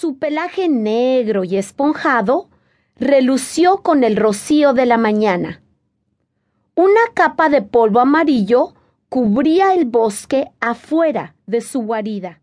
Su pelaje negro y esponjado relució con el rocío de la mañana. Una capa de polvo amarillo cubría el bosque afuera de su guarida.